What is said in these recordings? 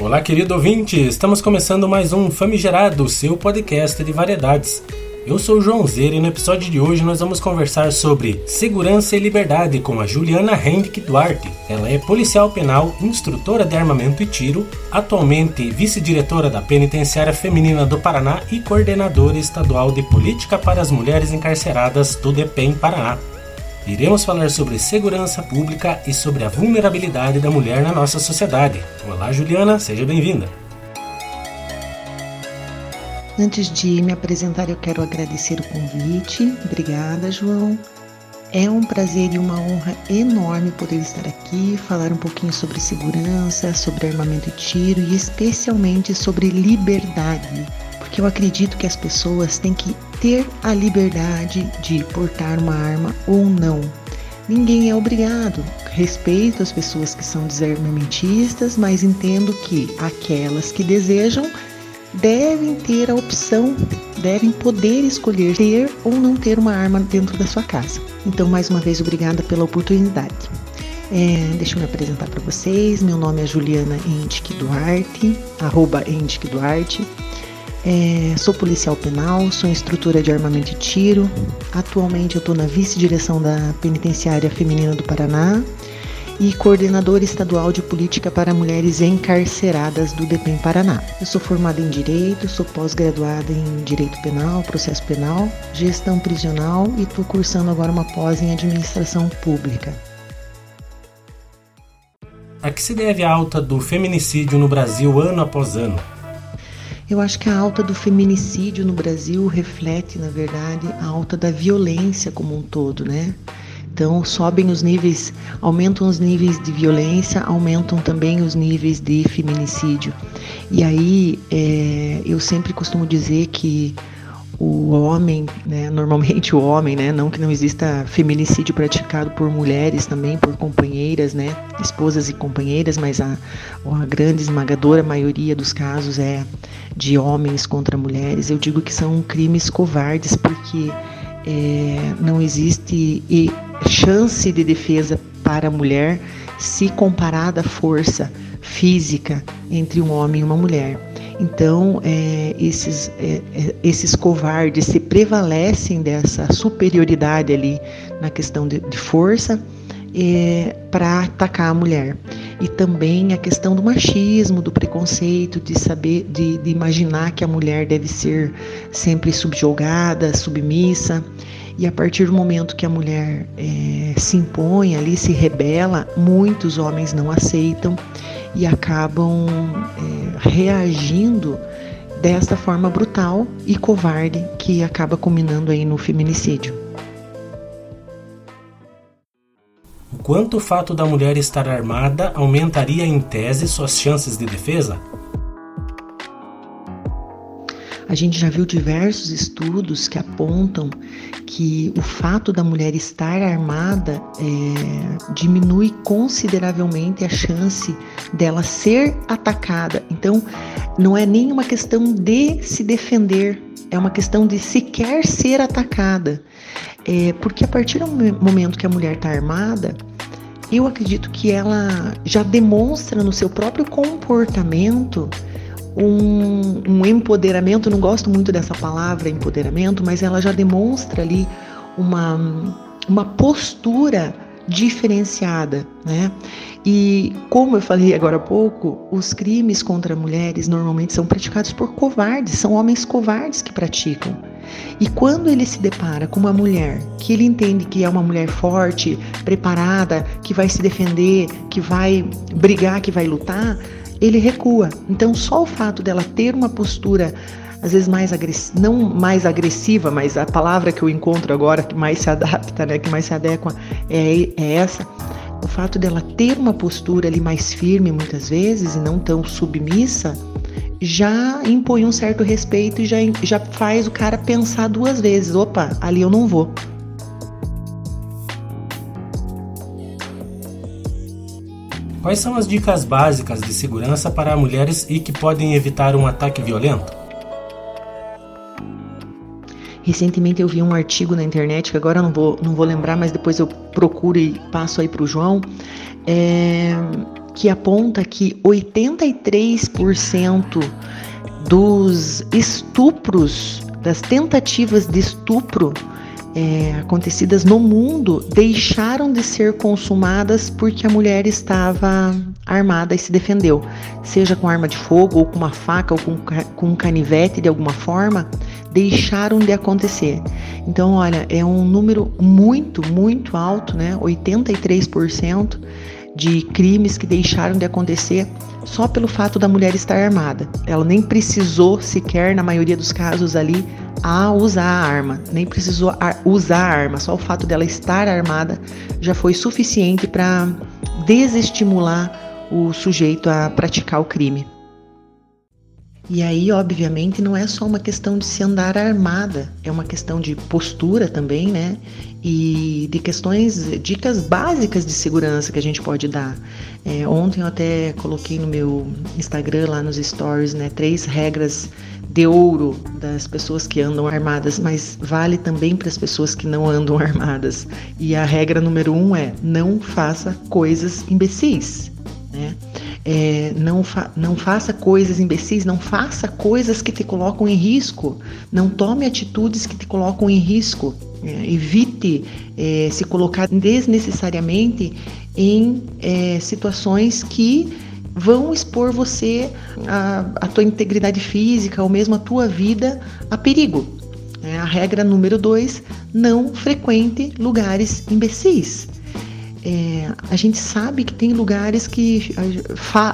Olá, querido ouvinte! Estamos começando mais um Famigerado, seu podcast de variedades. Eu sou o João Zer e no episódio de hoje nós vamos conversar sobre segurança e liberdade com a Juliana Hendrick Duarte. Ela é policial penal, instrutora de armamento e tiro, atualmente vice-diretora da Penitenciária Feminina do Paraná e coordenadora estadual de política para as mulheres encarceradas do DPEM Paraná. Iremos falar sobre segurança pública e sobre a vulnerabilidade da mulher na nossa sociedade. Olá, Juliana, seja bem-vinda. Antes de me apresentar, eu quero agradecer o convite. Obrigada, João. É um prazer e uma honra enorme poder estar aqui, falar um pouquinho sobre segurança, sobre armamento e tiro e especialmente sobre liberdade, porque eu acredito que as pessoas têm que ter a liberdade de portar uma arma ou não. Ninguém é obrigado. Respeito as pessoas que são desarmamentistas, mas entendo que aquelas que desejam devem ter a opção, devem poder escolher ter ou não ter uma arma dentro da sua casa. Então, mais uma vez, obrigada pela oportunidade. É, deixa eu me apresentar para vocês. Meu nome é Juliana Endic Duarte, arroba Endic Duarte. É, sou policial penal, sou instrutora de armamento e tiro. Atualmente eu estou na vice-direção da Penitenciária Feminina do Paraná e coordenadora estadual de política para mulheres encarceradas do DEPEN Paraná. Eu sou formada em Direito, sou pós-graduada em Direito Penal, Processo Penal, Gestão Prisional e estou cursando agora uma pós em Administração Pública. A que se deve a alta do feminicídio no Brasil ano após ano? Eu acho que a alta do feminicídio no Brasil reflete, na verdade, a alta da violência como um todo, né? Então, sobem os níveis, aumentam os níveis de violência, aumentam também os níveis de feminicídio. E aí, é, eu sempre costumo dizer que o homem, né, normalmente o homem, né, não que não exista feminicídio praticado por mulheres também, por companheiras, né, esposas e companheiras, mas a, a grande esmagadora maioria dos casos é de homens contra mulheres. Eu digo que são crimes covardes porque é, não existe chance de defesa para a mulher se comparada à força física entre um homem e uma mulher. Então, é, esses, é, é, esses covardes se prevalecem dessa superioridade ali na questão de, de força é, para atacar a mulher. E também a questão do machismo, do preconceito, de saber, de, de imaginar que a mulher deve ser sempre subjugada, submissa. E a partir do momento que a mulher é, se impõe ali, se rebela, muitos homens não aceitam e acabam é, reagindo desta forma brutal e covarde que acaba culminando aí no feminicídio. O quanto o fato da mulher estar armada aumentaria em tese suas chances de defesa? A gente já viu diversos estudos que apontam que o fato da mulher estar armada é, diminui consideravelmente a chance dela ser atacada. Então, não é nem uma questão de se defender, é uma questão de sequer ser atacada. É, porque a partir do momento que a mulher está armada, eu acredito que ela já demonstra no seu próprio comportamento um, um empoderamento, não gosto muito dessa palavra empoderamento, mas ela já demonstra ali uma, uma postura diferenciada, né? E como eu falei agora há pouco, os crimes contra mulheres normalmente são praticados por covardes, são homens covardes que praticam. E quando ele se depara com uma mulher que ele entende que é uma mulher forte, preparada, que vai se defender, que vai brigar, que vai lutar, ele recua. Então, só o fato dela ter uma postura às vezes mais agressiva, não mais agressiva, mas a palavra que eu encontro agora que mais se adapta, né, que mais se adequa é, é essa. O fato dela ter uma postura ali mais firme muitas vezes e não tão submissa, já impõe um certo respeito e já, já faz o cara pensar duas vezes: opa, ali eu não vou. Quais são as dicas básicas de segurança para mulheres e que podem evitar um ataque violento? Recentemente eu vi um artigo na internet, que agora eu não vou, não vou lembrar, mas depois eu procuro e passo aí para o João, é, que aponta que 83% dos estupros, das tentativas de estupro é, acontecidas no mundo deixaram de ser consumadas porque a mulher estava armada e se defendeu, seja com arma de fogo, ou com uma faca, ou com, com um canivete de alguma forma, deixaram de acontecer. Então, olha, é um número muito, muito alto, né? 83% de crimes que deixaram de acontecer só pelo fato da mulher estar armada. Ela nem precisou sequer, na maioria dos casos ali, a usar a arma, nem precisou usar a arma, só o fato dela estar armada já foi suficiente para desestimular o sujeito a praticar o crime. E aí, obviamente, não é só uma questão de se andar armada, é uma questão de postura também, né? E de questões, dicas básicas de segurança que a gente pode dar. É, ontem eu até coloquei no meu Instagram, lá nos stories, né? Três regras de ouro das pessoas que andam armadas, mas vale também para as pessoas que não andam armadas. E a regra número um é: não faça coisas imbecis, né? É, não, fa não faça coisas imbecis, não faça coisas que te colocam em risco, não tome atitudes que te colocam em risco. É, evite é, se colocar desnecessariamente em é, situações que vão expor você, a, a tua integridade física ou mesmo a tua vida a perigo. É a regra número dois: não frequente lugares imbecis. É, a gente sabe que tem lugares que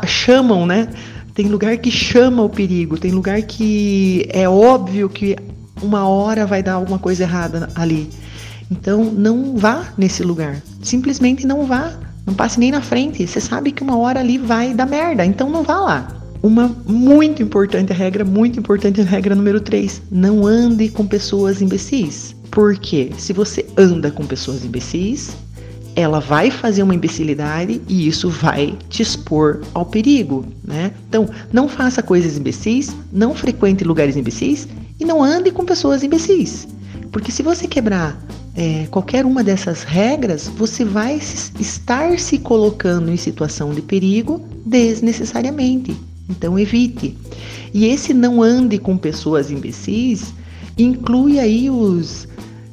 chamam, né? Tem lugar que chama o perigo, tem lugar que é óbvio que uma hora vai dar alguma coisa errada ali. Então não vá nesse lugar. Simplesmente não vá. Não passe nem na frente. Você sabe que uma hora ali vai dar merda, então não vá lá. Uma muito importante regra, muito importante regra número 3: não ande com pessoas imbecis. Porque se você anda com pessoas imbecis, ela vai fazer uma imbecilidade e isso vai te expor ao perigo, né? Então, não faça coisas imbecis, não frequente lugares imbecis e não ande com pessoas imbecis. Porque se você quebrar é, qualquer uma dessas regras, você vai estar se colocando em situação de perigo desnecessariamente. Então, evite. E esse não ande com pessoas imbecis inclui aí os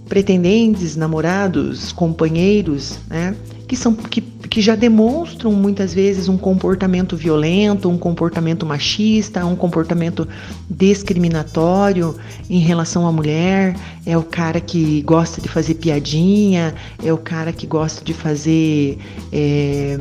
pretendentes, namorados, companheiros, né? Que são que, que já demonstram muitas vezes um comportamento violento, um comportamento machista, um comportamento discriminatório em relação à mulher. É o cara que gosta de fazer piadinha, é o cara que gosta de fazer é,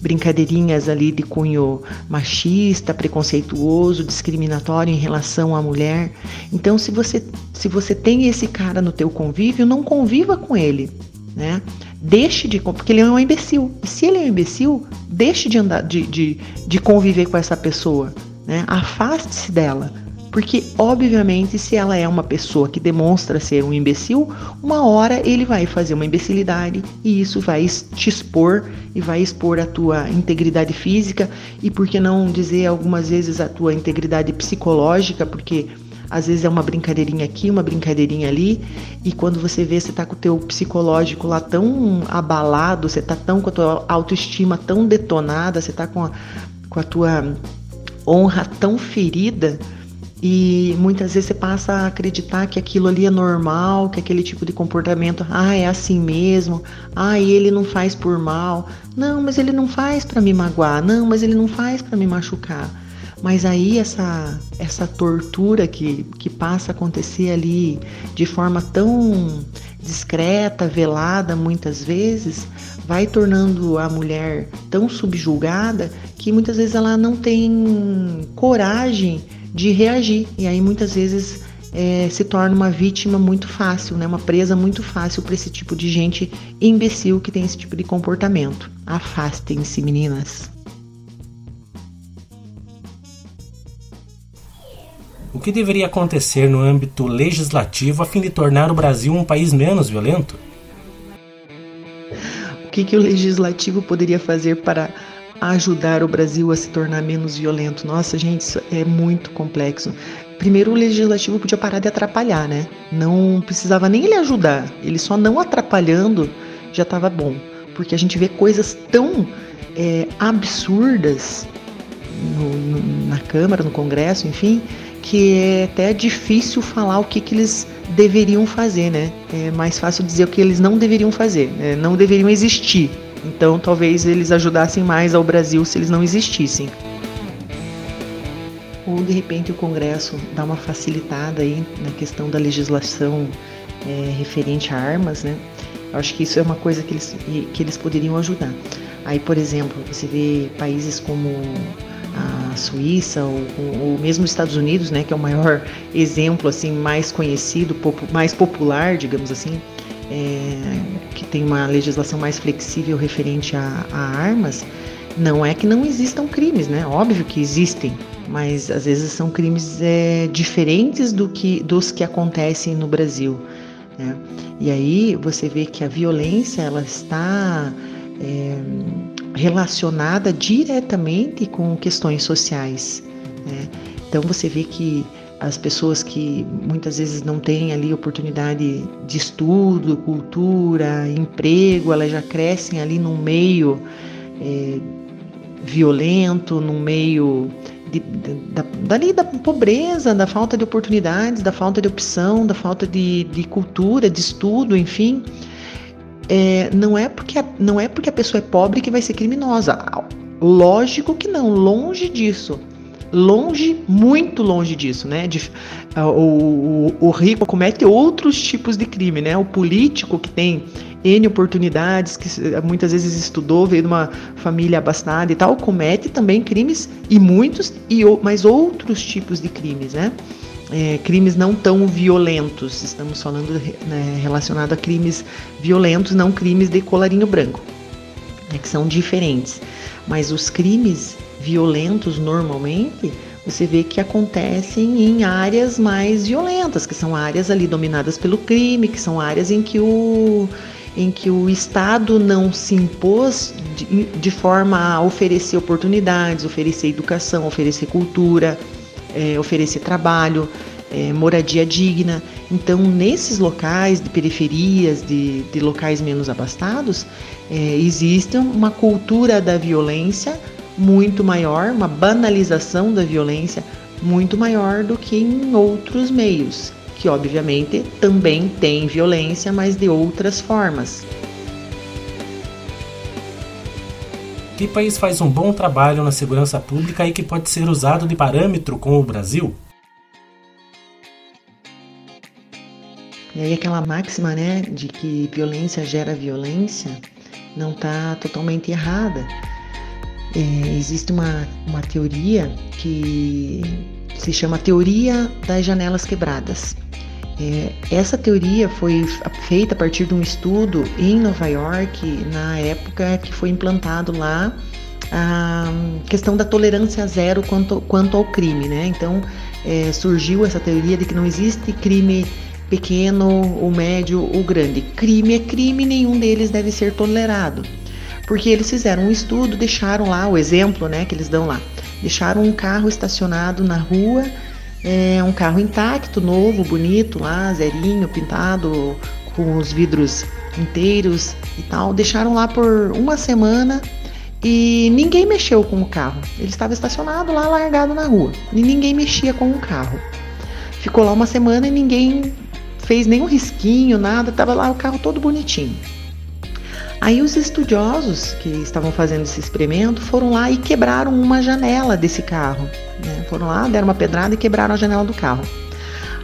brincadeirinhas ali de cunho machista, preconceituoso, discriminatório em relação à mulher. Então, se você se você tem esse cara no teu convívio, não conviva com ele, né? Deixe de porque ele é um imbecil. E se ele é um imbecil, deixe de andar de, de, de conviver com essa pessoa, né? Afaste-se dela. Porque, obviamente, se ela é uma pessoa que demonstra ser um imbecil, uma hora ele vai fazer uma imbecilidade e isso vai te expor e vai expor a tua integridade física e, por que não dizer algumas vezes, a tua integridade psicológica, porque às vezes é uma brincadeirinha aqui, uma brincadeirinha ali, e quando você vê, você tá com o teu psicológico lá tão abalado, você tá tão com a tua autoestima tão detonada, você tá com a, com a tua honra tão ferida, e muitas vezes você passa a acreditar que aquilo ali é normal, que aquele tipo de comportamento, ah, é assim mesmo, ah, ele não faz por mal. Não, mas ele não faz para me magoar. Não, mas ele não faz para me machucar. Mas aí essa, essa tortura que, que passa a acontecer ali de forma tão discreta, velada muitas vezes, vai tornando a mulher tão subjugada que muitas vezes ela não tem coragem de reagir. E aí muitas vezes é, se torna uma vítima muito fácil, né? uma presa muito fácil para esse tipo de gente imbecil que tem esse tipo de comportamento. Afastem-se, meninas. O que deveria acontecer no âmbito legislativo a fim de tornar o Brasil um país menos violento? O que, que o legislativo poderia fazer para ajudar o Brasil a se tornar menos violento. Nossa, gente, isso é muito complexo. Primeiro, o legislativo podia parar de atrapalhar, né? Não precisava nem ele ajudar, ele só não atrapalhando já estava bom, porque a gente vê coisas tão é, absurdas no, no, na Câmara, no Congresso, enfim, que é até difícil falar o que, que eles deveriam fazer, né? É mais fácil dizer o que eles não deveriam fazer, né? não deveriam existir. Então, talvez eles ajudassem mais ao Brasil se eles não existissem. Ou de repente o Congresso dá uma facilitada aí na questão da legislação é, referente a armas, né? Eu acho que isso é uma coisa que eles, que eles poderiam ajudar. Aí, por exemplo, você vê países como Suíça ou, ou mesmo os Estados Unidos, né, que é o maior exemplo assim mais conhecido, mais popular, digamos assim, é, que tem uma legislação mais flexível referente a, a, armas. Não é que não existam crimes, né? Óbvio que existem, mas às vezes são crimes é, diferentes do que dos que acontecem no Brasil. Né? E aí você vê que a violência ela está é, relacionada diretamente com questões sociais. Né? Então você vê que as pessoas que muitas vezes não têm ali oportunidade de estudo, cultura, emprego, elas já crescem ali num meio é, violento, num meio de, de, da, dali da pobreza, da falta de oportunidades, da falta de opção, da falta de, de cultura, de estudo, enfim é, não, é porque a, não é porque a pessoa é pobre que vai ser criminosa. Lógico que não, longe disso. Longe, muito longe disso, né? De, o, o, o rico comete outros tipos de crime, né? O político que tem N oportunidades, que muitas vezes estudou, veio de uma família abastada e tal, comete também crimes e muitos, e mas outros tipos de crimes, né? É, crimes não tão violentos. Estamos falando né, relacionado a crimes violentos, não crimes de colarinho branco, né, que são diferentes. Mas os crimes violentos normalmente você vê que acontecem em áreas mais violentas, que são áreas ali dominadas pelo crime, que são áreas em que o em que o Estado não se impôs de, de forma a oferecer oportunidades, oferecer educação, oferecer cultura, é, oferecer trabalho, é, moradia digna. Então, nesses locais de periferias, de, de locais menos abastados, é, existe uma cultura da violência muito maior, uma banalização da violência muito maior do que em outros meios, que obviamente também tem violência, mas de outras formas. País faz um bom trabalho na segurança pública e que pode ser usado de parâmetro com o Brasil? E aí aquela máxima, né, de que violência gera violência, não está totalmente errada. É, existe uma, uma teoria que se chama teoria das janelas quebradas. É, essa teoria foi feita a partir de um estudo em Nova York, na época que foi implantado lá a questão da tolerância zero quanto, quanto ao crime. Né? Então é, surgiu essa teoria de que não existe crime pequeno, o médio, o grande. Crime é crime, nenhum deles deve ser tolerado. Porque eles fizeram um estudo, deixaram lá o exemplo, né, que eles dão lá. Deixaram um carro estacionado na rua é um carro intacto, novo, bonito lá, zerinho, pintado, com os vidros inteiros e tal. Deixaram lá por uma semana e ninguém mexeu com o carro. Ele estava estacionado lá, largado na rua. E ninguém mexia com o carro. Ficou lá uma semana e ninguém fez nenhum risquinho, nada. Estava lá o carro todo bonitinho. Aí os estudiosos que estavam fazendo esse experimento foram lá e quebraram uma janela desse carro. Né? Foram lá, deram uma pedrada e quebraram a janela do carro.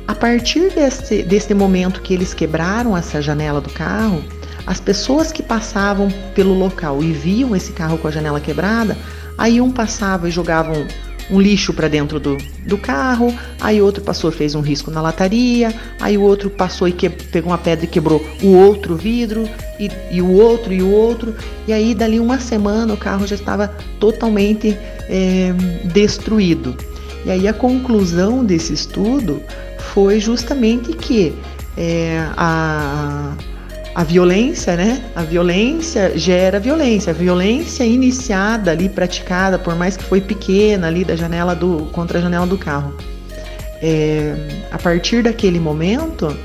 A partir desse, desse momento que eles quebraram essa janela do carro, as pessoas que passavam pelo local e viam esse carro com a janela quebrada, aí um passava e jogavam um lixo para dentro do, do carro, aí outro passou fez um risco na lataria, aí o outro passou e que, pegou uma pedra e quebrou o outro vidro, e, e o outro e o outro, e aí dali uma semana o carro já estava totalmente é, destruído. E aí a conclusão desse estudo foi justamente que é, a a violência, né? A violência gera violência. A violência iniciada ali, praticada, por mais que foi pequena ali da janela do contra a janela do carro. É, a partir daquele momento,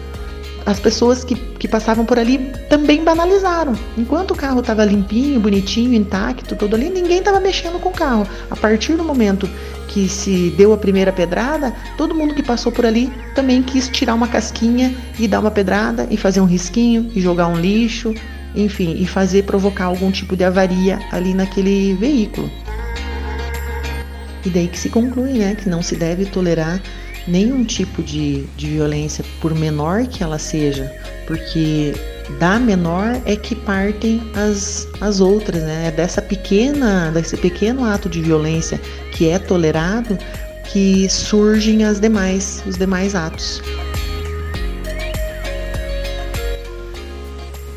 as pessoas que, que passavam por ali também banalizaram. Enquanto o carro estava limpinho, bonitinho, intacto, todo ali, ninguém estava mexendo com o carro. A partir do momento que se deu a primeira pedrada, todo mundo que passou por ali também quis tirar uma casquinha e dar uma pedrada e fazer um risquinho e jogar um lixo, enfim, e fazer provocar algum tipo de avaria ali naquele veículo. E daí que se conclui, né, que não se deve tolerar nenhum tipo de, de violência, por menor que ela seja, porque da menor é que partem as, as outras, né? É dessa pequena, desse pequeno ato de violência que é tolerado que surgem as demais, os demais atos.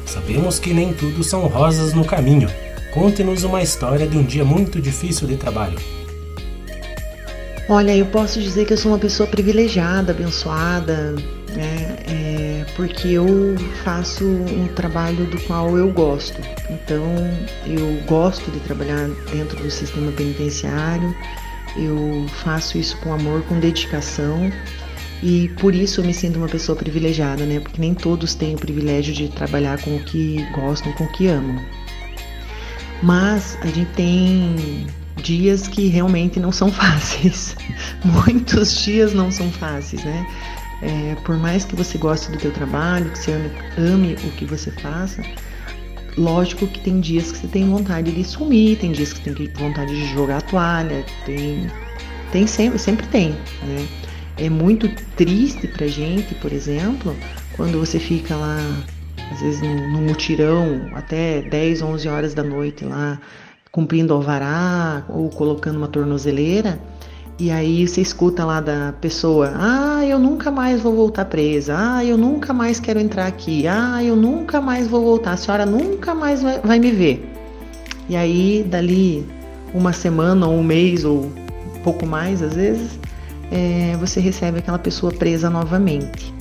Sabemos que nem tudo são rosas no caminho. Conte-nos uma história de um dia muito difícil de trabalho. Olha, eu posso dizer que eu sou uma pessoa privilegiada, abençoada, né? É, porque eu faço um trabalho do qual eu gosto. Então, eu gosto de trabalhar dentro do sistema penitenciário, eu faço isso com amor, com dedicação. E por isso eu me sinto uma pessoa privilegiada, né? Porque nem todos têm o privilégio de trabalhar com o que gostam, com o que amam. Mas a gente tem dias que realmente não são fáceis. Muitos dias não são fáceis, né? É, por mais que você goste do teu trabalho, que você ame, o que você faça, lógico que tem dias que você tem vontade de sumir, tem dias que tem vontade de jogar a toalha, tem, tem sempre, sempre tem, né? É muito triste pra gente, por exemplo, quando você fica lá, às vezes no mutirão, até 10, 11 horas da noite lá, cumprindo alvará ou colocando uma tornozeleira, e aí você escuta lá da pessoa: "Ah, eu nunca mais vou voltar presa. Ah, eu nunca mais quero entrar aqui. Ah, eu nunca mais vou voltar. A senhora nunca mais vai, me ver". E aí dali uma semana ou um mês ou um pouco mais às vezes, é, você recebe aquela pessoa presa novamente.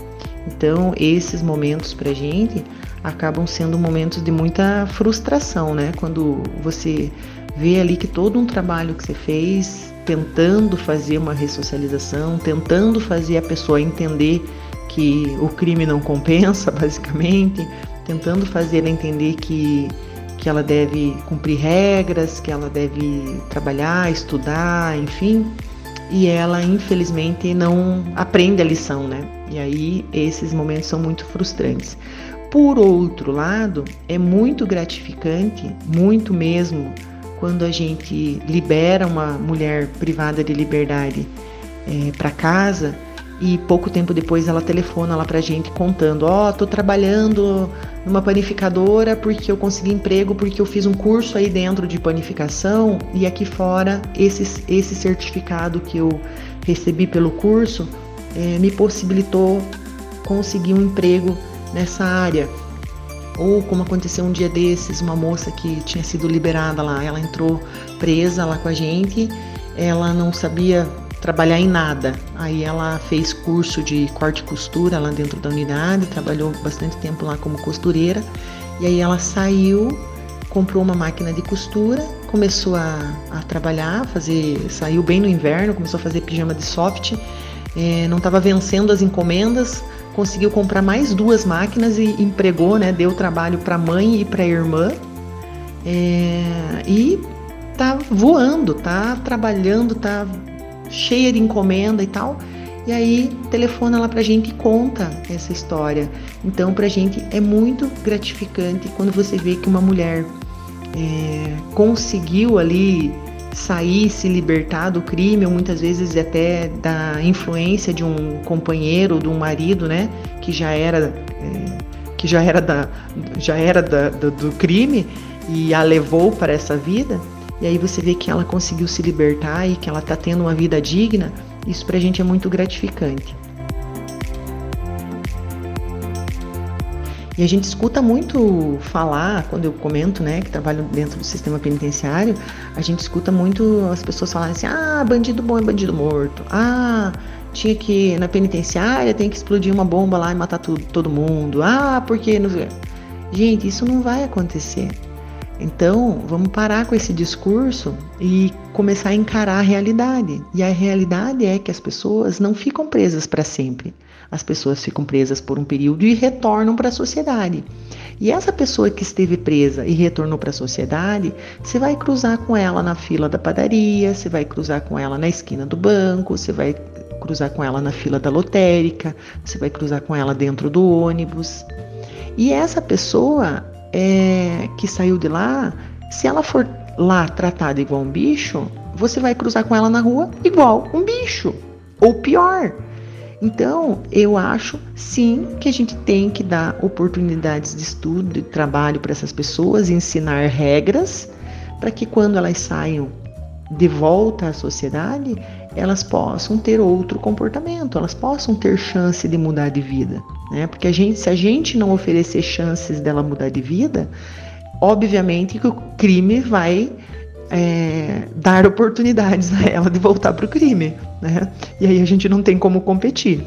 Então, esses momentos pra gente acabam sendo momentos de muita frustração, né? Quando você vê ali que todo um trabalho que você fez, tentando fazer uma ressocialização, tentando fazer a pessoa entender que o crime não compensa, basicamente, tentando fazer ela entender que, que ela deve cumprir regras, que ela deve trabalhar, estudar, enfim, e ela infelizmente não aprende a lição, né? E aí esses momentos são muito frustrantes. Por outro lado, é muito gratificante, muito mesmo, quando a gente libera uma mulher privada de liberdade é, para casa e pouco tempo depois ela telefona lá pra gente contando: Ó, oh, tô trabalhando numa panificadora porque eu consegui emprego, porque eu fiz um curso aí dentro de panificação e aqui fora esse, esse certificado que eu recebi pelo curso é, me possibilitou conseguir um emprego nessa área. Ou como aconteceu um dia desses, uma moça que tinha sido liberada lá, ela entrou presa lá com a gente, ela não sabia trabalhar em nada. Aí ela fez curso de corte e costura lá dentro da unidade, trabalhou bastante tempo lá como costureira. E aí ela saiu, comprou uma máquina de costura, começou a, a trabalhar, fazer, saiu bem no inverno, começou a fazer pijama de soft, é, não estava vencendo as encomendas, conseguiu comprar mais duas máquinas e empregou, né? Deu trabalho para a mãe e para a irmã. É, e tá voando, tá trabalhando, tá cheia de encomenda e tal. E aí telefona lá pra gente e conta essa história. Então pra gente é muito gratificante quando você vê que uma mulher é, conseguiu ali sair, se libertar do crime, ou muitas vezes até da influência de um companheiro, de um marido, né, que já era é, que já era da já era da, do, do crime e a levou para essa vida. E aí você vê que ela conseguiu se libertar e que ela está tendo uma vida digna. Isso para a gente é muito gratificante. E a gente escuta muito falar, quando eu comento, né, que trabalho dentro do sistema penitenciário, a gente escuta muito as pessoas falarem assim: ah, bandido bom é bandido morto. Ah, tinha que, na penitenciária, tem que explodir uma bomba lá e matar todo mundo. Ah, porque. Não... Gente, isso não vai acontecer. Então, vamos parar com esse discurso e começar a encarar a realidade. E a realidade é que as pessoas não ficam presas para sempre. As pessoas ficam presas por um período e retornam para a sociedade. E essa pessoa que esteve presa e retornou para a sociedade, você vai cruzar com ela na fila da padaria, você vai cruzar com ela na esquina do banco, você vai cruzar com ela na fila da lotérica, você vai cruzar com ela dentro do ônibus. E essa pessoa é, que saiu de lá, se ela for lá tratada igual um bicho, você vai cruzar com ela na rua igual um bicho, ou pior. Então, eu acho sim que a gente tem que dar oportunidades de estudo, de trabalho para essas pessoas, ensinar regras para que quando elas saiam de volta à sociedade, elas possam ter outro comportamento, elas possam ter chance de mudar de vida, né? Porque a gente, se a gente não oferecer chances dela mudar de vida, obviamente que o crime vai é, dar oportunidades a ela de voltar para o crime, né? E aí a gente não tem como competir.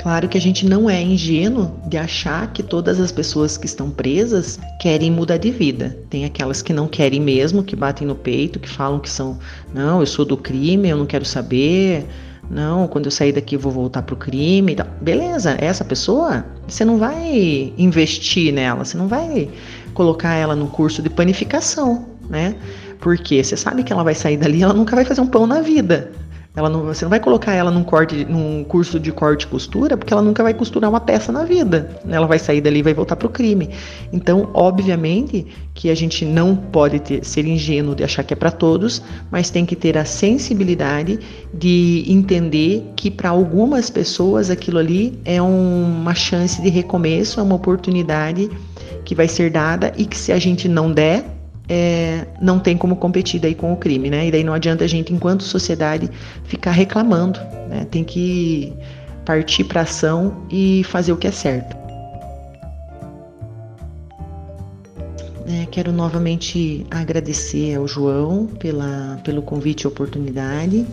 Claro que a gente não é ingênuo de achar que todas as pessoas que estão presas querem mudar de vida. Tem aquelas que não querem mesmo, que batem no peito, que falam que são, não, eu sou do crime, eu não quero saber. Não, quando eu sair daqui eu vou voltar pro crime. Beleza, essa pessoa, você não vai investir nela, você não vai colocar ela no curso de panificação, né? Porque você sabe que ela vai sair dali, ela nunca vai fazer um pão na vida. Ela não, você não vai colocar ela num, corte, num curso de corte e costura, porque ela nunca vai costurar uma peça na vida. Ela vai sair dali e vai voltar para o crime. Então, obviamente, que a gente não pode ter, ser ingênuo de achar que é para todos, mas tem que ter a sensibilidade de entender que para algumas pessoas aquilo ali é um, uma chance de recomeço, é uma oportunidade que vai ser dada e que se a gente não der, é, não tem como competir daí com o crime, né? E daí não adianta a gente, enquanto sociedade, ficar reclamando, né? Tem que partir para ação e fazer o que é certo. É, quero novamente agradecer ao João pela, pelo convite e oportunidade,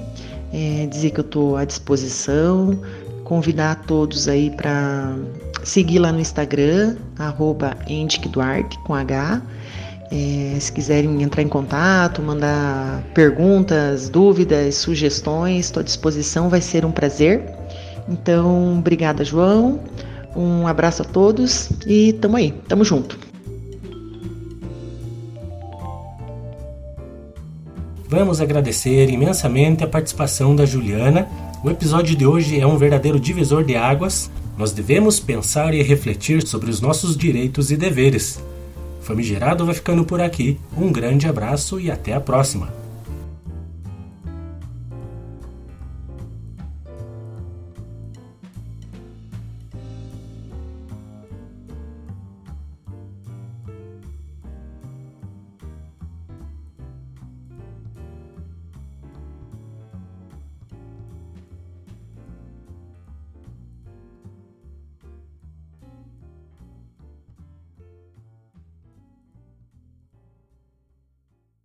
é, dizer que eu estou à disposição, convidar a todos aí para seguir lá no Instagram, arroba com H, é, se quiserem entrar em contato, mandar perguntas, dúvidas, sugestões, estou à disposição, vai ser um prazer. Então, obrigada, João. Um abraço a todos e tamo aí, tamo junto. Vamos agradecer imensamente a participação da Juliana. O episódio de hoje é um verdadeiro divisor de águas. Nós devemos pensar e refletir sobre os nossos direitos e deveres. Famigerado vai ficando por aqui. Um grande abraço e até a próxima!